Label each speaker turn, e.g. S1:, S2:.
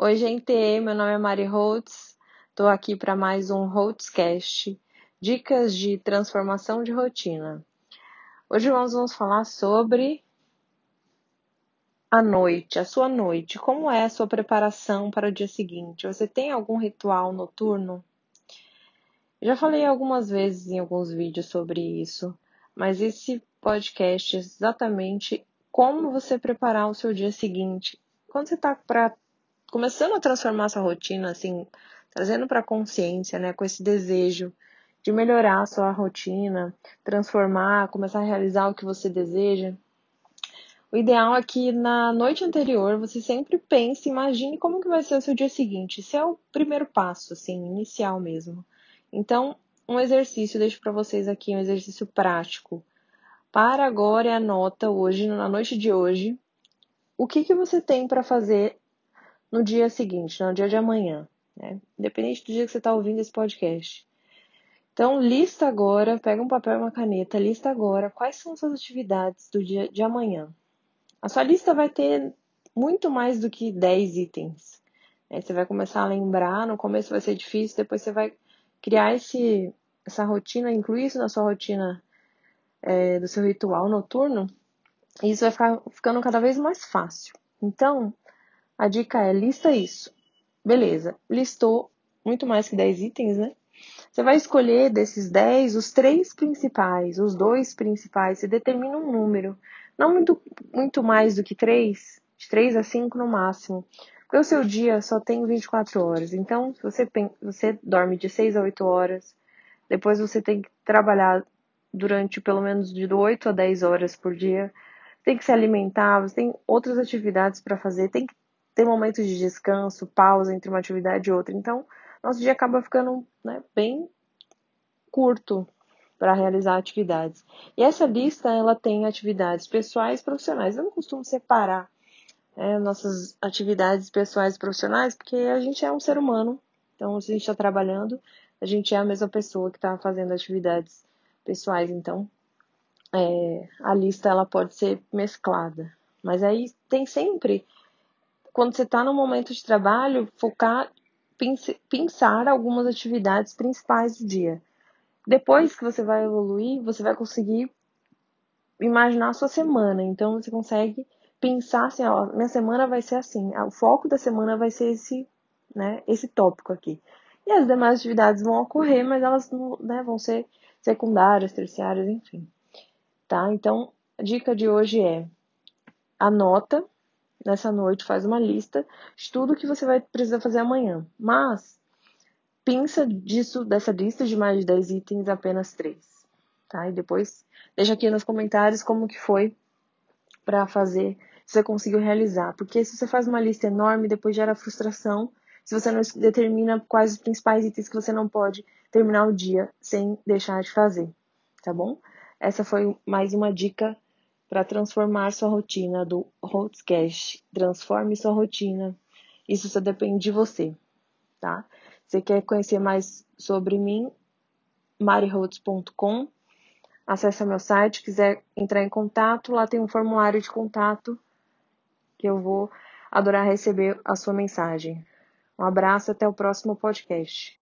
S1: Oi, gente, meu nome é Mari Holtz, estou aqui para mais um Holtzcast, dicas de transformação de rotina. Hoje nós vamos falar sobre a noite, a sua noite, como é a sua preparação para o dia seguinte? Você tem algum ritual noturno? já falei algumas vezes em alguns vídeos sobre isso, mas esse podcast é exatamente como você preparar o seu dia seguinte. Quando você está para começando a transformar sua rotina, assim, trazendo para consciência, né, com esse desejo de melhorar a sua rotina, transformar, começar a realizar o que você deseja. O ideal é que na noite anterior você sempre pense, imagine como que vai ser o seu dia seguinte. Esse é o primeiro passo, assim, inicial mesmo. Então, um exercício, deixo para vocês aqui um exercício prático. Para agora e anota hoje, na noite de hoje, o que, que você tem para fazer no dia seguinte, no dia de amanhã, né? Independente do dia que você está ouvindo esse podcast. Então, lista agora, pega um papel e uma caneta, lista agora quais são as suas atividades do dia de amanhã. A sua lista vai ter muito mais do que 10 itens. Né? Você vai começar a lembrar, no começo vai ser difícil, depois você vai criar esse, essa rotina, incluir isso na sua rotina é, do seu ritual noturno, e isso vai ficar ficando cada vez mais fácil. Então, a dica é lista isso. Beleza, listou muito mais que 10 itens, né? Você vai escolher desses 10 os três principais, os dois principais, você determina um número. Não muito, muito mais do que 3, de 3 a 5 no máximo. Porque o seu dia só tem 24 horas. Então, se você, você dorme de 6 a 8 horas, depois você tem que trabalhar durante pelo menos de 8 a 10 horas por dia, tem que se alimentar, você tem outras atividades para fazer, tem que ter momentos de descanso, pausa entre uma atividade e outra. Então, nosso dia acaba ficando né, bem curto para realizar atividades. E essa lista ela tem atividades pessoais e profissionais. Eu não costumo separar né, nossas atividades pessoais e profissionais, porque a gente é um ser humano. Então, se a gente está trabalhando, a gente é a mesma pessoa que está fazendo atividades pessoais. Então, é, a lista ela pode ser mesclada. Mas aí tem sempre quando você está no momento de trabalho, focar, pensar algumas atividades principais do dia. Depois que você vai evoluir, você vai conseguir imaginar a sua semana. Então você consegue pensar assim, ó, minha semana vai ser assim, o foco da semana vai ser esse, né, esse tópico aqui. E as demais atividades vão ocorrer, mas elas né, vão ser secundárias, terciárias, enfim. Tá? Então, a dica de hoje é anota nessa noite, faz uma lista de tudo que você vai precisar fazer amanhã. Mas pensa disso, dessa lista de mais de 10 itens, apenas 3. Tá? E depois deixa aqui nos comentários como que foi para fazer, se você conseguiu realizar. Porque se você faz uma lista enorme, depois gera frustração se você não determina quais os principais itens que você não pode terminar o dia sem deixar de fazer, tá bom? Essa foi mais uma dica para transformar sua rotina do Holtzcast. Transforme sua rotina. Isso só depende de você, tá? Você quer conhecer mais sobre mim? mariholtz.com Acesse meu site, quiser entrar em contato, lá tem um formulário de contato que eu vou adorar receber a sua mensagem. Um abraço até o próximo podcast.